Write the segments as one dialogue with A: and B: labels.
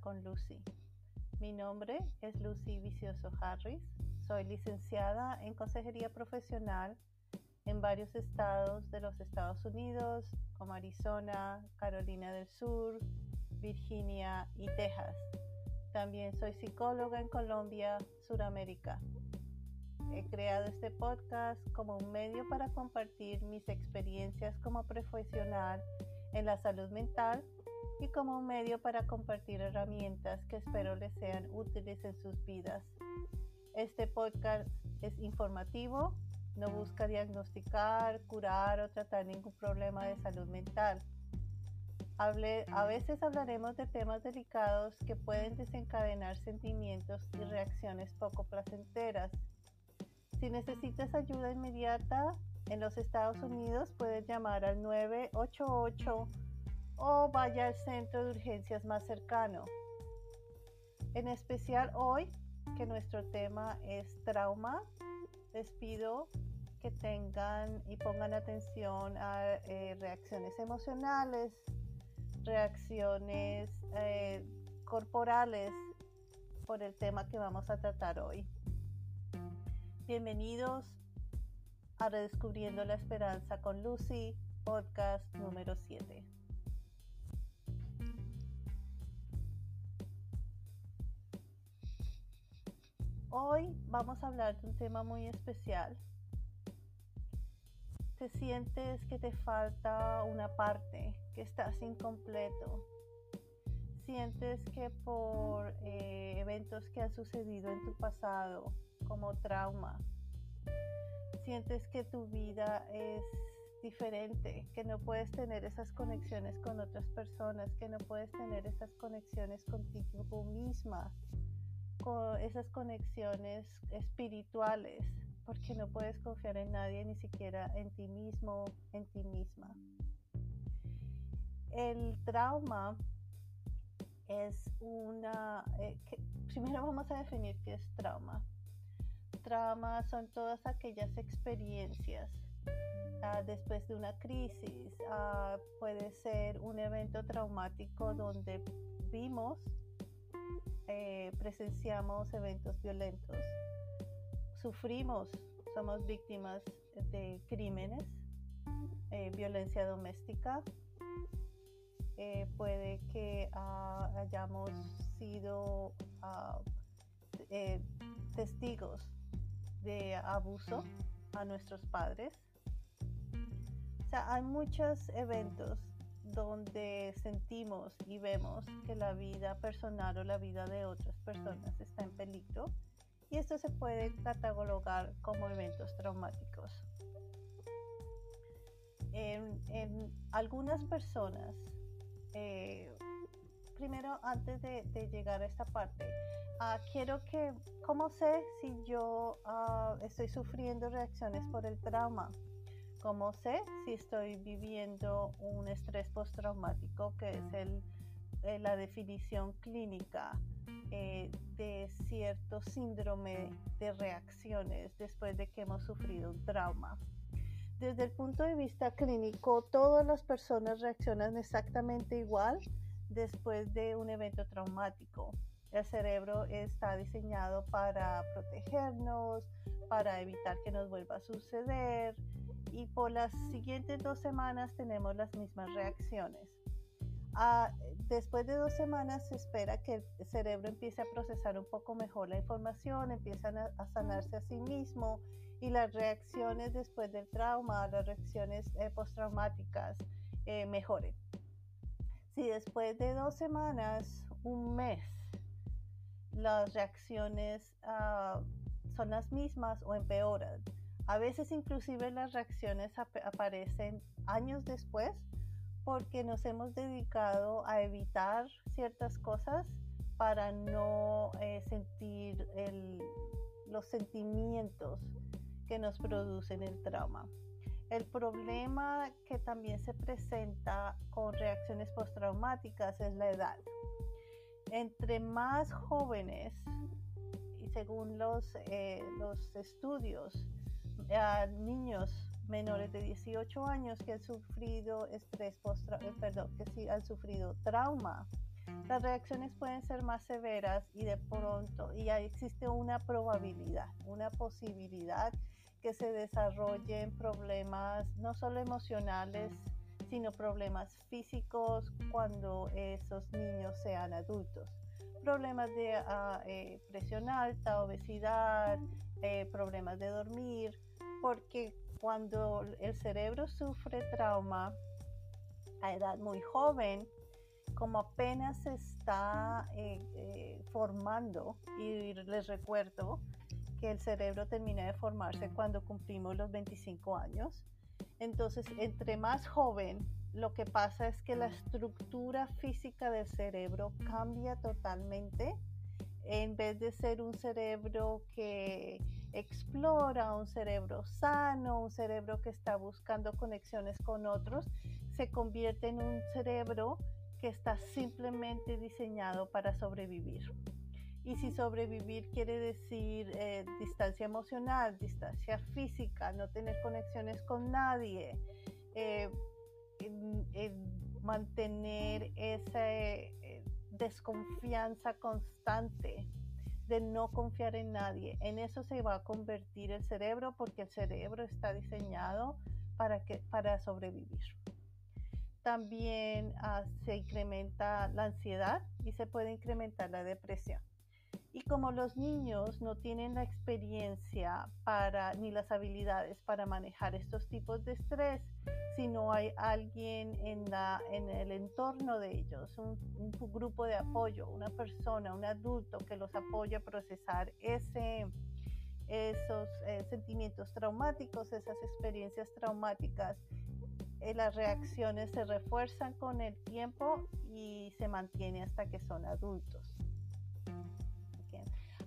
A: Con Lucy. Mi nombre es Lucy Vicioso Harris. Soy licenciada en Consejería Profesional en varios estados de los Estados Unidos, como Arizona, Carolina del Sur, Virginia y Texas. También soy psicóloga en Colombia, Suramérica. He creado este podcast como un medio para compartir mis experiencias como profesional en la salud mental y como un medio para compartir herramientas que espero les sean útiles en sus vidas. Este podcast es informativo, no busca diagnosticar, curar o tratar ningún problema de salud mental. a veces hablaremos de temas delicados que pueden desencadenar sentimientos y reacciones poco placenteras. Si necesitas ayuda inmediata en los Estados Unidos, puedes llamar al 988 o vaya al centro de urgencias más cercano. En especial hoy, que nuestro tema es trauma, les pido que tengan y pongan atención a eh, reacciones emocionales, reacciones eh, corporales por el tema que vamos a tratar hoy. Bienvenidos a Redescubriendo la Esperanza con Lucy, podcast número 7. Hoy vamos a hablar de un tema muy especial. Te sientes que te falta una parte, que estás incompleto. Sientes que por eh, eventos que han sucedido en tu pasado, como trauma, sientes que tu vida es diferente, que no puedes tener esas conexiones con otras personas, que no puedes tener esas conexiones contigo misma esas conexiones espirituales, porque no puedes confiar en nadie, ni siquiera en ti mismo, en ti misma. El trauma es una... Eh, primero vamos a definir qué es trauma. Trauma son todas aquellas experiencias ah, después de una crisis. Ah, puede ser un evento traumático donde vimos eh, presenciamos eventos violentos, sufrimos, somos víctimas de crímenes, eh, violencia doméstica, eh, puede que ah, hayamos sido ah, testigos de abuso a nuestros padres. O sea, hay muchos eventos donde sentimos y vemos que la vida personal o la vida de otras personas está en peligro y esto se puede catalogar como eventos traumáticos. En, algunas personas, eh, primero antes de, llegar a esta parte, ah, quiero que, ¿cómo sé si yo ah, estoy sufriendo reacciones por el trauma? ¿Cómo sé si estoy viviendo un estrés postraumático, que es el, eh, la definición clínica eh, de cierto síndrome de reacciones después de que hemos sufrido un trauma? Desde el punto de vista clínico, todas las personas reaccionan exactamente igual después de un evento traumático. El cerebro está diseñado para protegernos, para evitar que nos vuelva a suceder, y por las siguientes dos semanas tenemos las mismas reacciones. Ah, después de dos semanas se espera que el cerebro empiece a procesar un poco mejor la información, empiezan a, sanarse a sí mismo y las reacciones después del trauma, las reacciones eh, postraumáticas eh, mejoren. Si después de dos semanas, un mes, las reacciones ah, son las mismas o empeoran, a veces inclusive las reacciones aparecen años después porque nos hemos dedicado a evitar ciertas cosas para no eh, sentir los sentimientos que nos producen el trauma. El problema que también se presenta con reacciones postraumáticas es la edad. Entre más jóvenes, y según los, eh, los estudios, a niños menores de 18 años que han sufrido estrés post eh, perdón, que sí han sufrido trauma. Las reacciones pueden ser más severas y de pronto y existe una probabilidad, una posibilidad que se desarrollen problemas no solo emocionales, sino problemas físicos cuando esos niños sean adultos. Problemas de eh, presión alta, obesidad, eh, problemas de dormir, porque cuando el cerebro sufre trauma a edad muy joven, como apenas se está eh, formando, y les recuerdo el cerebro termina de formarse cuando cumplimos los 25 años. Entonces, entre más joven, lo que pasa es que la estructura física del cerebro cambia totalmente. En vez de ser un cerebro que explora, un cerebro sano, un cerebro que está buscando conexiones con otros, se convierte en un cerebro que está simplemente diseñado para sobrevivir. Y si sobrevivir quiere decir eh, distancia emocional, distancia física, no tener conexiones con nadie, eh, mantener esa eh, desconfianza constante de no confiar en nadie, en eso se va a convertir el cerebro porque el cerebro está diseñado para, que, para sobrevivir. También ah, se incrementa la ansiedad y se puede incrementar la depresión. Y como los niños no tienen la experiencia para, ni las habilidades para manejar estos tipos de estrés, si no hay alguien en, la, en el entorno de ellos, un, grupo de apoyo, una persona, un adulto que los apoya a procesar ese, esos eh, sentimientos traumáticos, esas experiencias traumáticas, eh, las reacciones se refuerzan con el tiempo y se mantiene hasta que son adultos.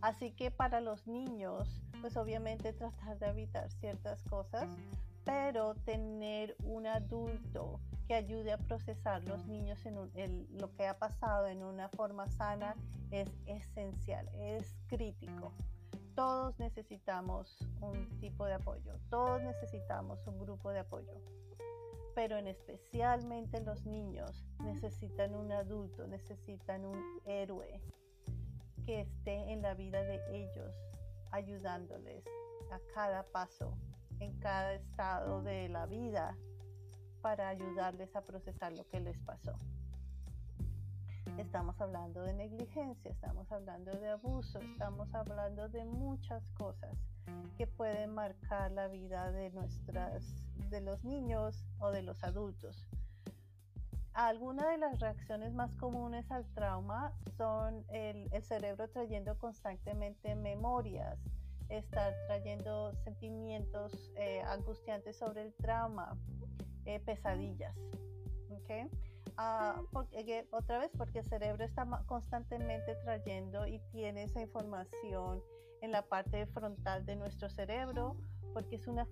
A: Así que para los niños, pues obviamente tratar de evitar ciertas cosas, pero tener un adulto que ayude a procesar los niños en lo que ha pasado en una forma sana es esencial, es crítico. Todos necesitamos un tipo de apoyo, todos necesitamos un grupo de apoyo, pero en especialmente los niños necesitan un adulto, necesitan un héroe, que esté en la vida de ellos, ayudándoles a cada paso, en cada estado de la vida, para ayudarles a procesar lo que les pasó. Estamos hablando de negligencia, estamos hablando de abuso, estamos hablando de muchas cosas que pueden marcar la vida de nuestras de los niños o de los adultos. Algunas de las reacciones más comunes al trauma son el, cerebro trayendo constantemente memorias, estar trayendo sentimientos eh, angustiantes sobre el trauma, eh, pesadillas. Ah, otra vez, porque el cerebro está constantemente trayendo y tiene esa información en la parte frontal de nuestro cerebro, porque es una,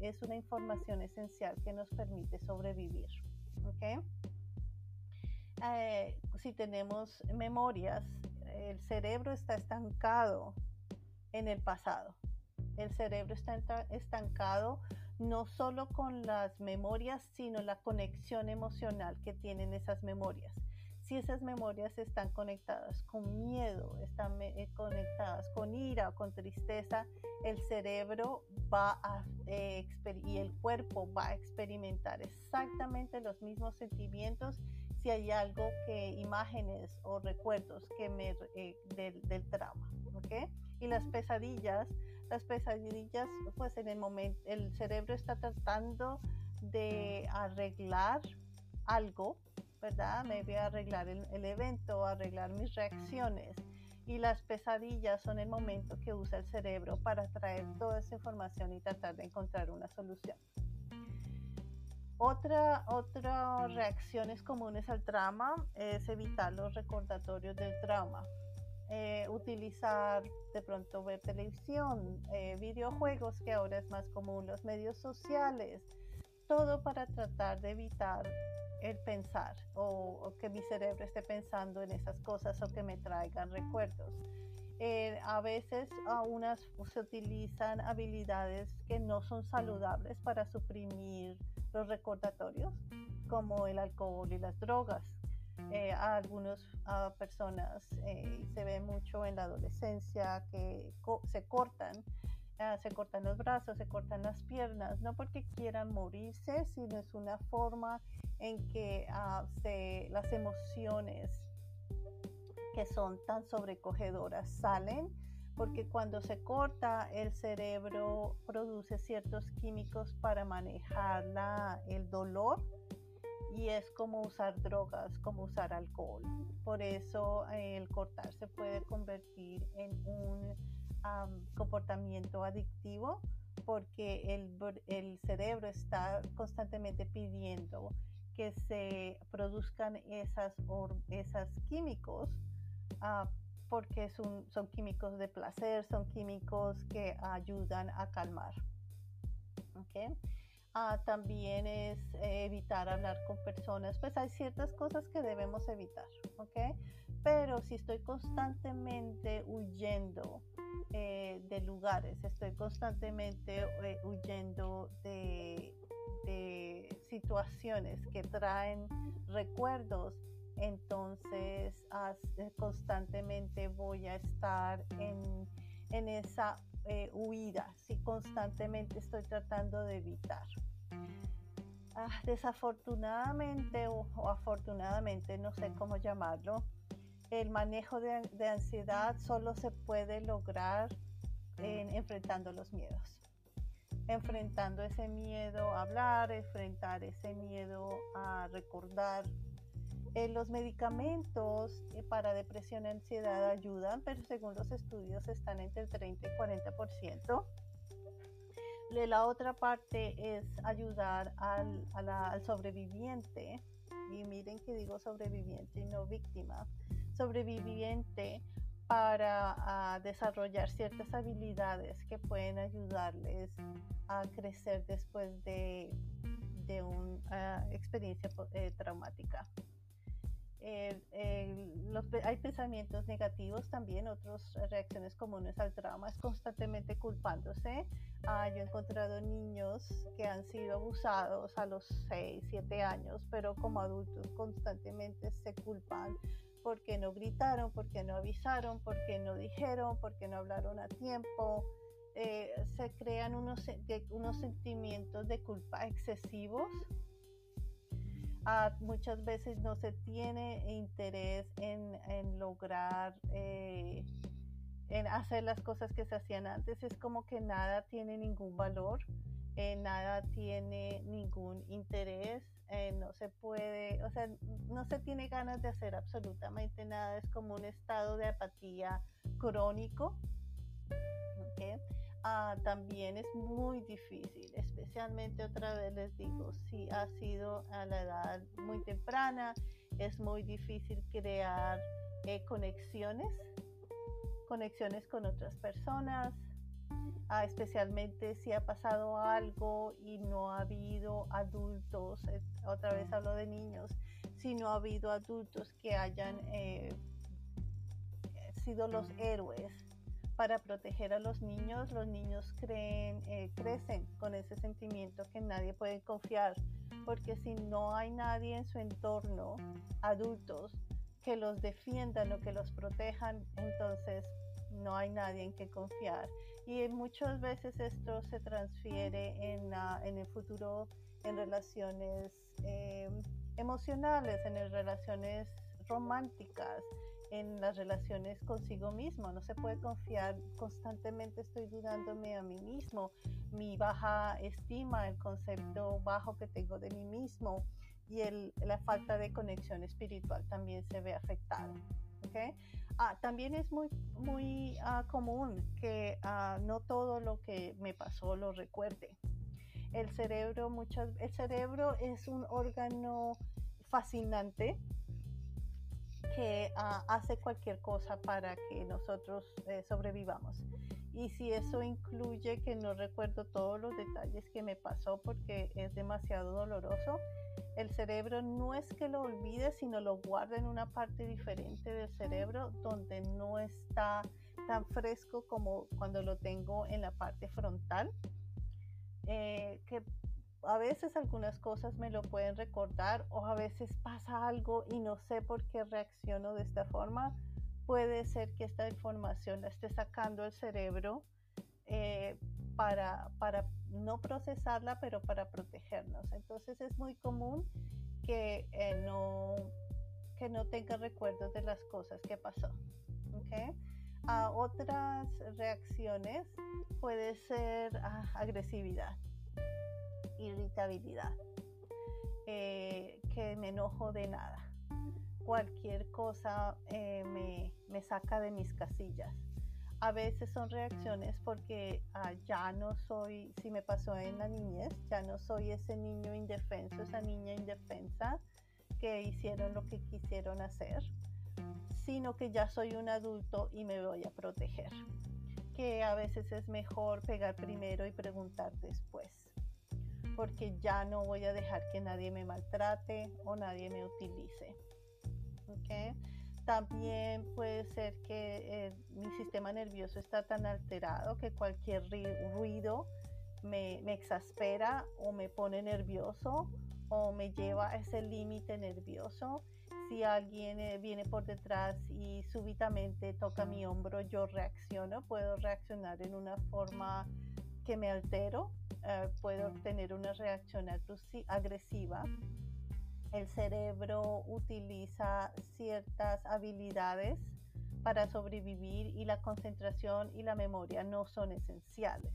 A: es una información esencial que nos permite sobrevivir. ¿okay? Eh, si tenemos memorias, el cerebro está estancado en el pasado. El cerebro está estancado no solo con las memorias, sino la conexión emocional que tienen esas memorias. Si esas memorias están conectadas con miedo, están eh, conectadas con ira o con tristeza, el cerebro va a eh, y el cuerpo va a experimentar exactamente los mismos sentimientos si hay algo que imágenes o recuerdos que me eh, del, del, trauma, ¿ok? Y las pesadillas, las pesadillas, pues en el momento el cerebro está tratando de arreglar algo, ¿verdad? Me voy a arreglar el, el evento, arreglar mis reacciones. Y las pesadillas son el momento que usa el cerebro para traer toda esa información y tratar de encontrar una solución. Otra, otras reacciones comunes al trauma es evitar los recordatorios del trauma. Eh, utilizar de pronto ver televisión, eh, videojuegos que ahora es más común, los medios sociales, todo para tratar de evitar el pensar o, que mi cerebro esté pensando en esas cosas o que me traigan recuerdos. Eh, a veces a unas se utilizan habilidades que no son saludables para suprimir los recordatorios, como el alcohol y las drogas. eh, a algunas personas eh, se ve mucho en la adolescencia que se cortan, ah, se cortan los brazos, se cortan las piernas, no porque quieran morirse, sino es una forma en que ah, las emociones que son tan sobrecogedoras salen porque cuando se corta el cerebro produce ciertos químicos para manejar el dolor y es como usar drogas, como usar alcohol. Por eso eh, el cortar se puede convertir en un comportamiento adictivo porque el, cerebro está constantemente pidiendo que se produzcan esas, esas químicos ah, porque son, son químicos de placer, son químicos que ayudan a calmar. ¿okay? Ah, también es eh, evitar hablar con personas, pues hay ciertas cosas que debemos evitar, ¿ok? Pero si estoy constantemente huyendo eh, de lugares, estoy constantemente eh, huyendo de, de situaciones que traen recuerdos, entonces constantemente voy a estar en, en esa eh, huida, si constantemente estoy tratando de evitar. Ah, desafortunadamente o, afortunadamente, no sé cómo llamarlo, el manejo de, ansiedad solo se puede lograr enfrentando los miedos. Enfrentando ese miedo a hablar, enfrentar ese miedo a recordar eh, los medicamentos eh, para depresión y ansiedad ayudan, pero según los estudios están entre el 30 y 40%. La otra parte es ayudar al, sobreviviente, y miren que digo sobreviviente y no víctima, sobreviviente para desarrollar ciertas habilidades que pueden ayudarles a crecer después de, una ah, experiencia eh, traumática hay pensamientos negativos también, otras reacciones comunes al trauma, es constantemente culpándose. Ah, yo he encontrado niños que han sido abusados a los 6, 7 años, pero como adultos constantemente se culpan porque no gritaron, porque no avisaron, porque no dijeron, porque no hablaron a tiempo. Eh, se crean unos, unos sentimientos de culpa excesivos muchas veces no se tiene interés en, lograr, eh, en hacer las cosas que se hacían antes. Es como que nada tiene ningún valor, eh, nada tiene ningún interés, eh, no se puede, o sea, no se tiene ganas de hacer absolutamente nada. Es como un estado de apatía crónico. Ah, también es muy difícil, especialmente otra vez les digo, si ha sido a la edad muy temprana, es muy difícil crear eh, conexiones, conexiones con otras personas, ah, especialmente si ha pasado algo y no ha habido adultos, eh, otra vez hablo de niños, si no ha habido adultos que hayan eh, sido los héroes para proteger a los niños, los niños creen, eh, crecen con ese sentimiento que nadie puede confiar, porque si no hay nadie en su entorno, adultos, que los defiendan o que los protejan, entonces no hay nadie en que confiar. Y muchas veces esto se transfiere en, en el futuro en relaciones eh, emocionales, en relaciones románticas, en las relaciones consigo mismo. No se puede confiar, constantemente estoy dudándome a mí mismo, mi baja estima, el concepto bajo que tengo de mí mismo y el, la falta de conexión espiritual también se ve afectada. ¿okay? Ah, también es muy, muy ah, común que ah, no todo lo que me pasó lo recuerde. El cerebro, muchas, el cerebro es un órgano fascinante que ah, hace cualquier cosa para que nosotros eh, sobrevivamos. Y si eso incluye que no recuerdo todos los detalles que me pasó porque es demasiado doloroso, el cerebro no es que lo olvide, sino lo guarda en una parte diferente del cerebro donde no está tan fresco como cuando lo tengo en la parte frontal. Eh, que a veces algunas cosas me lo pueden recordar o a veces pasa algo y no sé por qué reacciono de esta forma. Puede ser que esta información la esté sacando el cerebro eh, para, para no procesarla, pero para protegernos. Entonces es muy común que, eh, no, que no tenga recuerdos de las cosas que pasó. ¿okay? A otras reacciones puede ser ah, agresividad, irritabilidad, eh, que me enojo de nada. Cualquier cosa eh, me, me saca de mis casillas a veces son reacciones porque ah, ya no soy, si me pasó en la niñez, ya no soy ese niño indefenso, esa niña indefensa que hicieron lo que quisieron hacer, sino que ya soy un adulto y me voy a proteger. Que a veces es mejor pegar primero y preguntar después, porque ya no voy a dejar que nadie me maltrate o nadie me utilice. ¿Okay? También puede ser que eh, mi sistema nervioso está tan alterado que cualquier ruido me, exaspera o me pone nervioso o me lleva a ese límite nervioso. Si alguien eh, viene por detrás y súbitamente toca mi hombro, yo reacciono, puedo reaccionar en una forma que me altero, eh, puedo tener una reacción agresiva el cerebro utiliza ciertas habilidades para sobrevivir y la concentración y la memoria no son esenciales.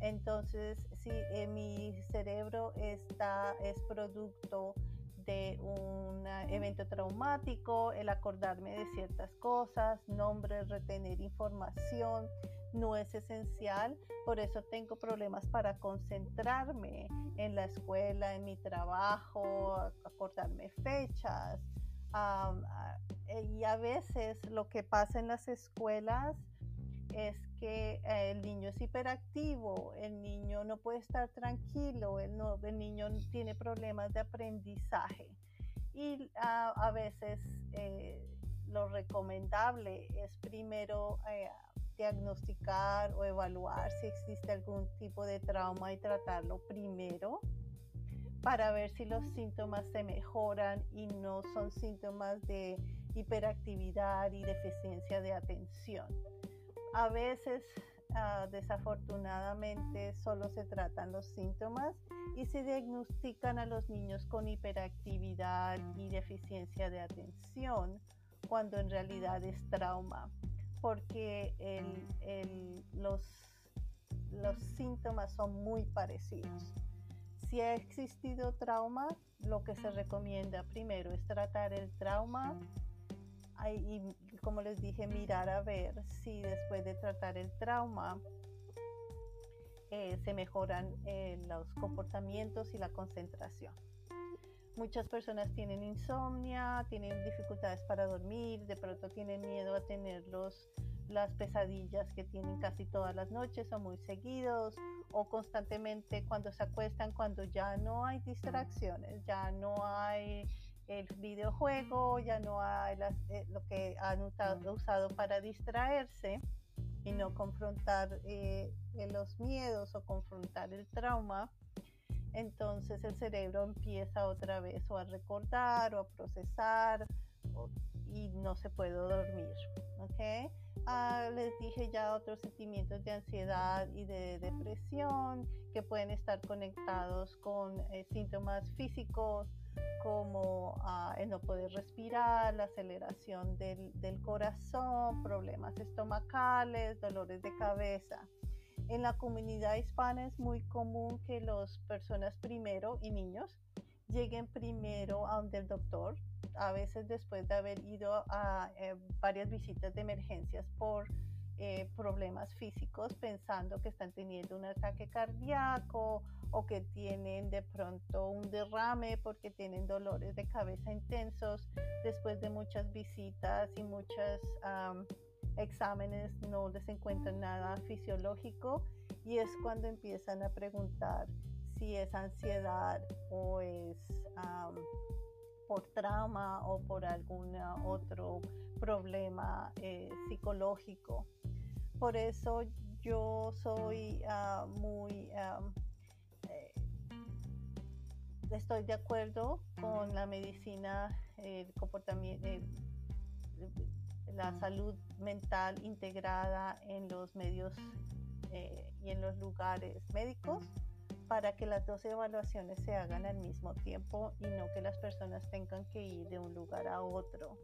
A: Entonces, si eh, mi cerebro está, es producto de un evento traumático, el acordarme de ciertas cosas, nombres, retener información, no es esencial, por eso tengo problemas para concentrarme en la escuela, en mi trabajo, acordarme fechas. y a veces lo que pasa en las escuelas es que eh, el niño es hiperactivo, el niño no puede estar tranquilo, el, niño tiene problemas de aprendizaje. Y a veces eh, lo recomendable es primero diagnosticar o evaluar si existe algún tipo de trauma y tratarlo primero para ver si los síntomas se mejoran y no son síntomas de hiperactividad y deficiencia de atención. A veces, ah, desafortunadamente, solo se tratan los síntomas y se diagnostican a los niños con hiperactividad y deficiencia de atención cuando en realidad es trauma porque los, síntomas son muy parecidos. Si ha existido trauma, lo que se recomienda primero es tratar el trauma y, como les dije, mirar a ver si después de tratar el trauma eh, se mejoran eh, los comportamientos y la concentración. Muchas personas tienen insomnia, tienen dificultades para dormir, de pronto tienen miedo a tener las pesadillas que tienen casi todas las noches o muy seguidos o constantemente cuando se acuestan, cuando ya no hay distracciones, ya no hay el videojuego, ya no hay eh, lo que han usado, para distraerse y no confrontar eh, los miedos o confrontar el trauma entonces el cerebro empieza otra vez o a recordar o a procesar y no se puede dormir. ¿okay? Ah, les dije ya otros sentimientos de ansiedad y de depresión que pueden estar conectados con eh, síntomas físicos como ah, el no poder respirar, la aceleración del, del corazón, problemas estomacales, dolores de cabeza. En la comunidad hispana es muy común que las personas primero y niños lleguen primero a donde el doctor, a veces después de haber ido a eh, varias visitas de emergencias por eh, problemas físicos, pensando que están teniendo un ataque cardíaco o que tienen de pronto un derrame porque tienen dolores de cabeza intensos después de muchas visitas y muchas exámenes no les encuentran nada fisiológico y es cuando empiezan a preguntar si es ansiedad o es por trauma o por algún otro problema eh, psicológico. Por eso yo soy ah, muy, eh, estoy de acuerdo con la medicina, el comportamiento, la salud mental integrada en los medios eh, y en los lugares médicos para que las dos evaluaciones se hagan al mismo tiempo y no que las personas tengan que ir de un lugar a otro.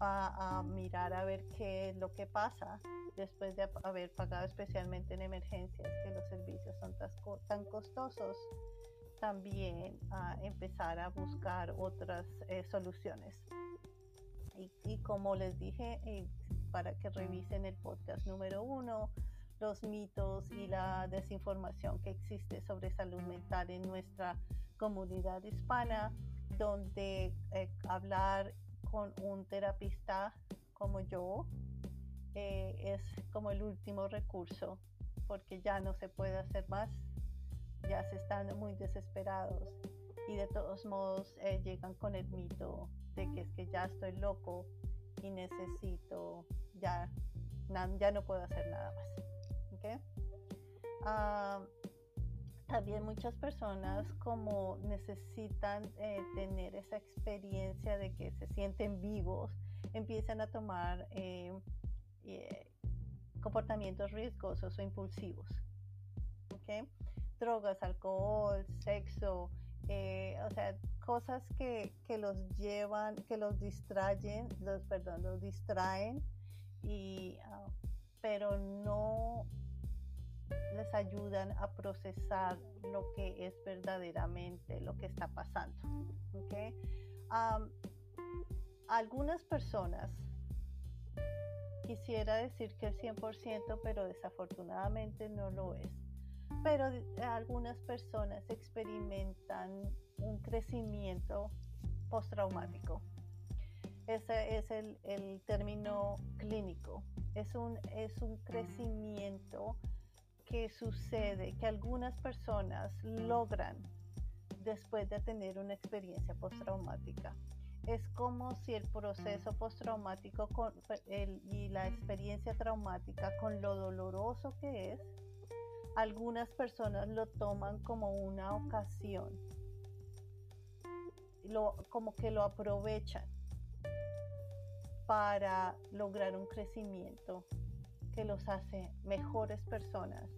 A: A, mirar a ver qué es lo que pasa después de haber pagado especialmente en emergencias, que los servicios son tan, costosos, también a empezar a buscar otras eh, soluciones. Y, como les dije, eh, para que revisen el podcast número uno, los mitos y la desinformación que existe sobre salud mental en nuestra comunidad hispana, donde eh, hablar con un terapista como yo eh, es como el último recurso, porque ya no se puede hacer más, ya se están muy desesperados y de todos modos eh, llegan con el mito de que es que ya estoy loco y necesito, ya, ya no puedo hacer nada más. Ah, también muchas personas como necesitan eh, tener esa experiencia de que se sienten vivos, empiezan a tomar eh, comportamientos riesgosos o impulsivos. Drogas, alcohol, sexo, o sea, cosas que, que, los llevan, que los distraen, los, perdón, los distraen, y, ah, pero no les ayudan a procesar lo que es verdaderamente lo que está pasando. algunas personas, quisiera decir que el 100%, pero desafortunadamente no lo es. Pero algunas personas experimentan un crecimiento postraumático. Ese es el, el término clínico. Es un, es un crecimiento que sucede, que algunas personas logran después de tener una experiencia postraumática. Es como si el proceso postraumático y la experiencia traumática, con lo doloroso que es, algunas personas lo toman como una ocasión, como que lo aprovechan para lograr un crecimiento que los hace mejores personas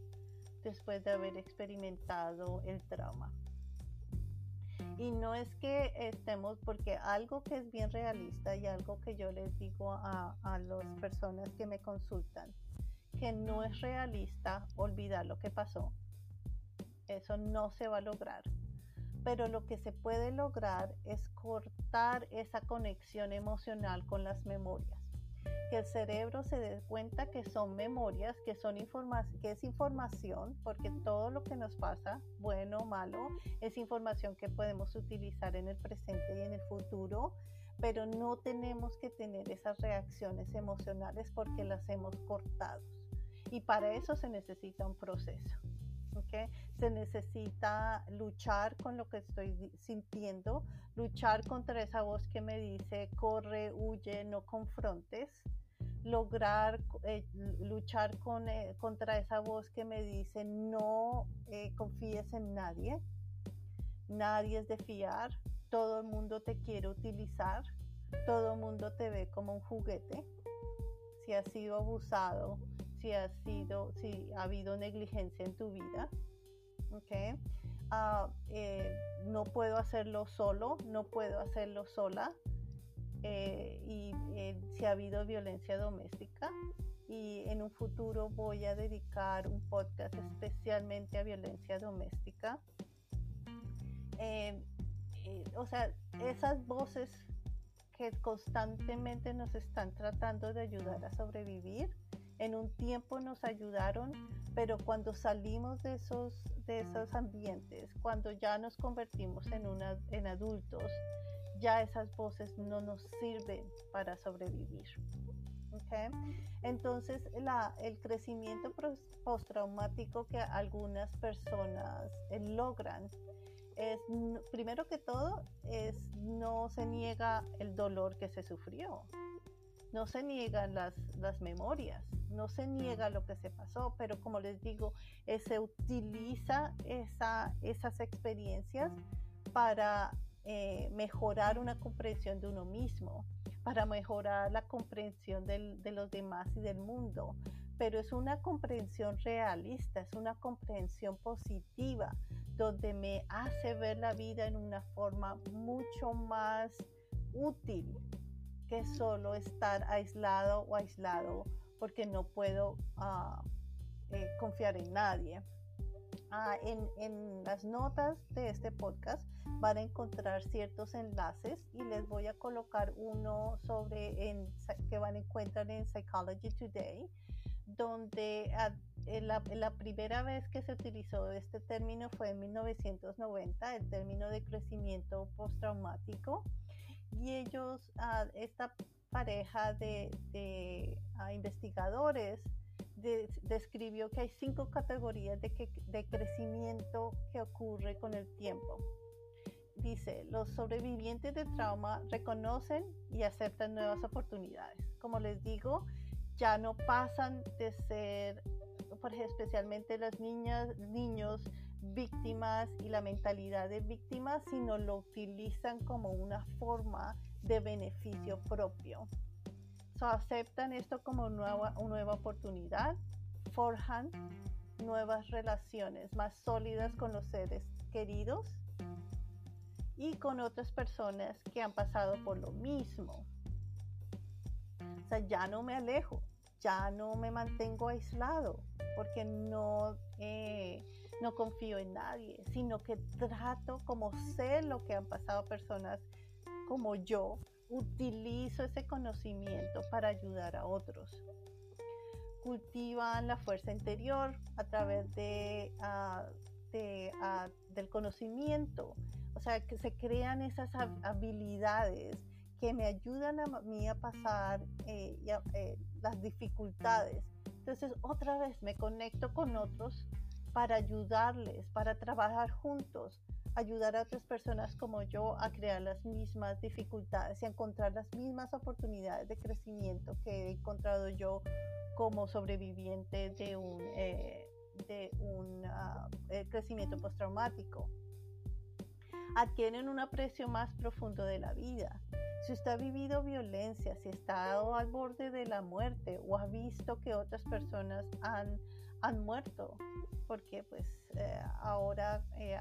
A: después de haber experimentado el trauma. Y no es que estemos, porque algo que es bien realista y algo que yo les digo a, a las personas que me consultan, que no es realista olvidar lo que pasó. Eso no se va a lograr. Pero lo que se puede lograr es cortar esa conexión emocional con las memorias que el cerebro se dé cuenta que son memorias, que, son que es información, porque todo lo que nos pasa, bueno o malo, es información que podemos utilizar en el presente y en el futuro, pero no tenemos que tener esas reacciones emocionales porque las hemos cortado. Y para eso se necesita un proceso. ¿okay? Se necesita luchar con lo que estoy sintiendo, luchar contra esa voz que me dice, corre, huye, no confrontes lograr eh, luchar con, eh, contra esa voz que me dice no eh, confíes en nadie, nadie es de fiar, todo el mundo te quiere utilizar, todo el mundo te ve como un juguete, si has sido abusado, si ha sido, si ha habido negligencia en tu vida, okay. Ah, no puedo hacerlo solo, no puedo hacerlo sola, eh, y eh, si ha habido violencia doméstica. Y en un futuro voy a dedicar un podcast especialmente a violencia doméstica. Eh, o sea, esas voces que constantemente nos están tratando de ayudar a sobrevivir, en un tiempo nos ayudaron, pero cuando salimos de esos, de esos ambientes, cuando ya nos convertimos en, una, en adultos, ya esas voces no nos sirven para sobrevivir. Entonces, el crecimiento postraumático que algunas personas eh, logran es, primero que todo, es no se niega el dolor que se sufrió. No se niegan las, las memorias, no se niega lo que se pasó, pero como les digo, eh, se utiliza esa, esas experiencias para eh, mejorar una comprensión de uno mismo, para mejorar la comprensión del, de los demás y del mundo. Pero es una comprensión realista, es una comprensión positiva, donde me hace ver la vida en una forma mucho más útil que solo estar aislado o aislado porque no puedo uh, eh, confiar en nadie. Ah, en, en, las notas de este podcast van a encontrar ciertos enlaces y les voy a colocar uno sobre en, que van a encontrar en Psychology Today, donde a, en la, la, primera vez que se utilizó este término fue en 1990, el término de crecimiento postraumático. Y ellos, uh, esta pareja de, uh, investigadores, describió que hay cinco categorías de, de crecimiento que ocurre con el tiempo. Dice, los sobrevivientes de trauma reconocen y aceptan nuevas oportunidades. Como les digo, ya no pasan de ser, especialmente las niñas, niños, víctimas y la mentalidad de víctimas, sino lo utilizan como una forma de beneficio propio aceptan esto como nueva, una nueva oportunidad, forjan nuevas relaciones más sólidas con los seres queridos y con otras personas que han pasado por lo mismo. O sea, ya no me alejo, ya no me mantengo aislado porque no, eh, no confío en nadie, sino que trato como sé lo que han pasado personas como yo utilizo ese conocimiento para ayudar a otros. Cultivan la fuerza interior a través de, de uh, del conocimiento, o sea, que se crean esas habilidades que me ayudan a mí a pasar eh, eh, las dificultades. Entonces, otra vez me conecto con otros para ayudarles, para trabajar juntos, ayudar a otras personas como yo a crear las mismas dificultades y a encontrar las mismas oportunidades de crecimiento que he encontrado yo como sobreviviente de un, eh, de un uh, crecimiento postraumático. Adquieren un aprecio más profundo de la vida. Si usted ha vivido violencia, si ha estado al borde de la muerte o ha visto que otras personas han, han muerto, porque pues eh, ahora eh,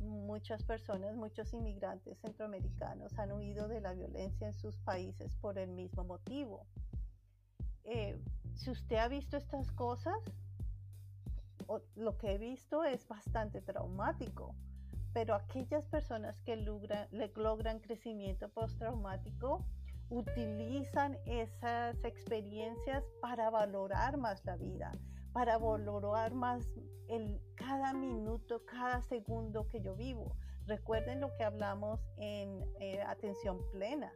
A: muchas personas, muchos inmigrantes centroamericanos han huido de la violencia en sus países por el mismo motivo. Eh, si usted ha visto estas cosas, lo que he visto es bastante traumático, pero aquellas personas que logran, logran crecimiento postraumático utilizan esas experiencias para valorar más la vida, para valorar más el, cada minuto, cada segundo que yo vivo. Recuerden lo que hablamos en eh, atención plena.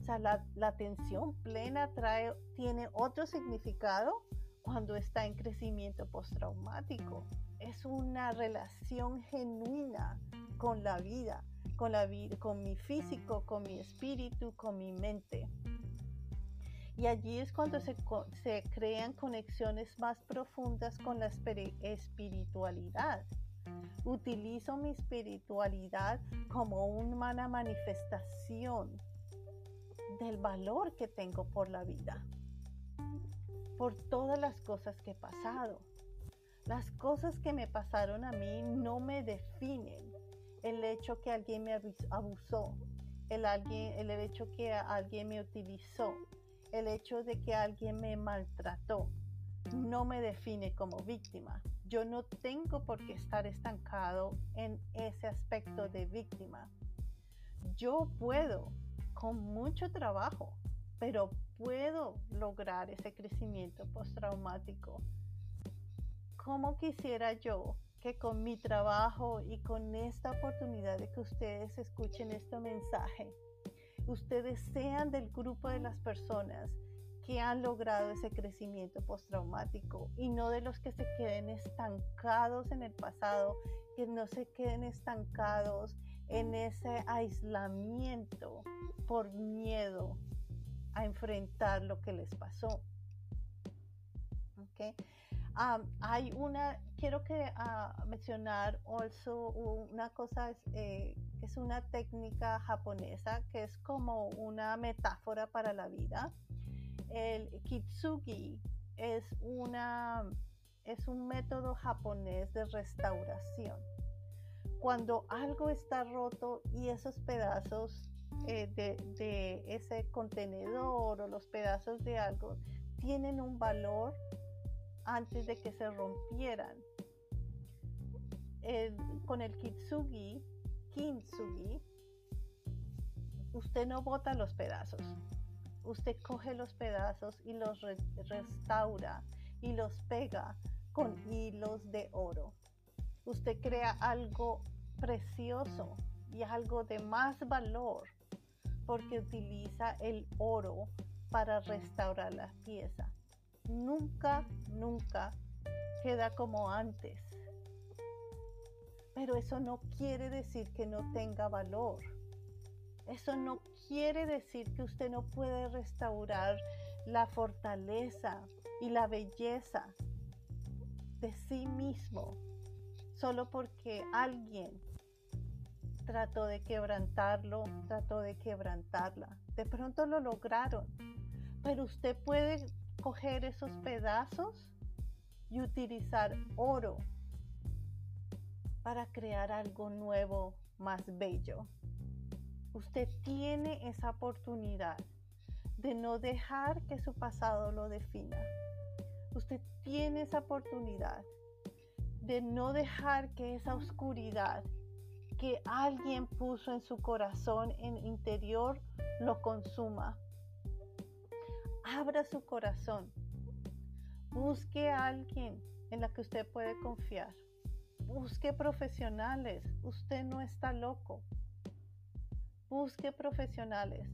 A: O sea, la, atención plena trae, tiene otro significado cuando está en crecimiento postraumático. Es una relación genuina con la vida, con la con mi físico, con mi espíritu, con mi mente. Y allí es cuando se, se crean conexiones más profundas con la espiritualidad. Utilizo mi espiritualidad como una manifestación del valor que tengo por la vida, por todas las cosas que he pasado. Las cosas que me pasaron a mí no me definen. El hecho que alguien me abusó, el, alguien, el hecho que alguien me utilizó, el hecho de que alguien me maltrató no me define como víctima. Yo no tengo por qué estar estancado en ese aspecto de víctima. Yo puedo, con mucho trabajo, pero puedo lograr ese crecimiento postraumático. ¿Cómo quisiera yo que con mi trabajo y con esta oportunidad de que ustedes escuchen este mensaje, ustedes sean del grupo de las personas que han logrado ese crecimiento postraumático y no de los que se queden estancados en el pasado, que no se queden estancados en ese aislamiento por miedo a enfrentar lo que les pasó. Okay. hay una, quiero que uh, mencionar also una cosa, eh, es una técnica japonesa que es como una metáfora para la vida. El kitsugi es, una, un método japonés de restauración. Cuando algo está roto y esos pedazos eh, de, de ese contenedor o los pedazos de algo tienen un valor antes de que se rompieran. con el kitsugi, kintsugi, usted no bota los pedazos. Usted coge los pedazos y los restaura y los pega con hilos de oro. Usted crea algo precioso y algo de más valor porque utiliza el oro para restaurar la pieza nunca, nunca queda como antes. Pero eso no quiere decir que no tenga valor. Eso no quiere decir que usted no puede restaurar la fortaleza y la belleza de sí mismo solo porque alguien trató de quebrantarlo, trató de quebrantarla. De pronto lo lograron, pero usted puede coger esos pedazos y utilizar oro para crear algo nuevo, más bello. Usted tiene esa oportunidad de no dejar que su pasado lo defina. Usted tiene esa oportunidad de no dejar que esa oscuridad que alguien puso en su corazón en interior lo consuma abra su corazón. Busque a alguien en la que usted puede confiar. Busque profesionales. Usted no está loco. Busque profesionales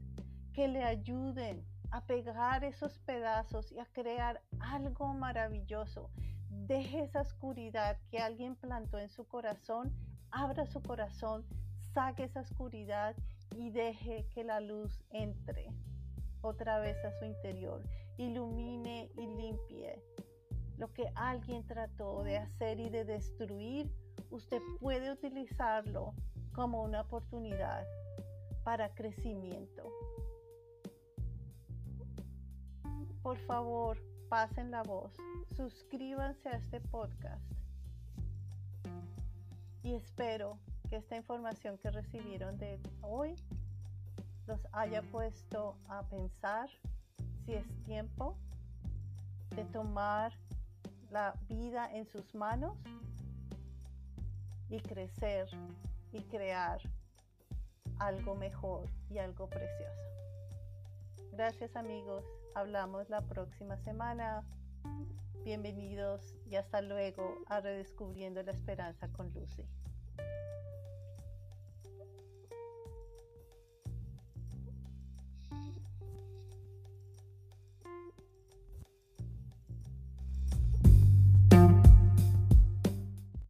A: que le ayuden a pegar esos pedazos y a crear algo maravilloso. Deje esa oscuridad que alguien plantó en su corazón. Abra su corazón, saque esa oscuridad y deje que la luz entre otra vez a su interior, ilumine y limpie. Lo que alguien trató de hacer y de destruir, usted puede utilizarlo como una oportunidad para crecimiento. Por favor, pasen la voz, suscríbanse a este podcast y espero que esta información que recibieron de hoy los haya puesto a pensar si es tiempo de tomar la vida en sus manos y crecer y crear algo mejor y algo precioso. Gracias amigos, hablamos la próxima semana. Bienvenidos y hasta luego a Redescubriendo la Esperanza con Lucy.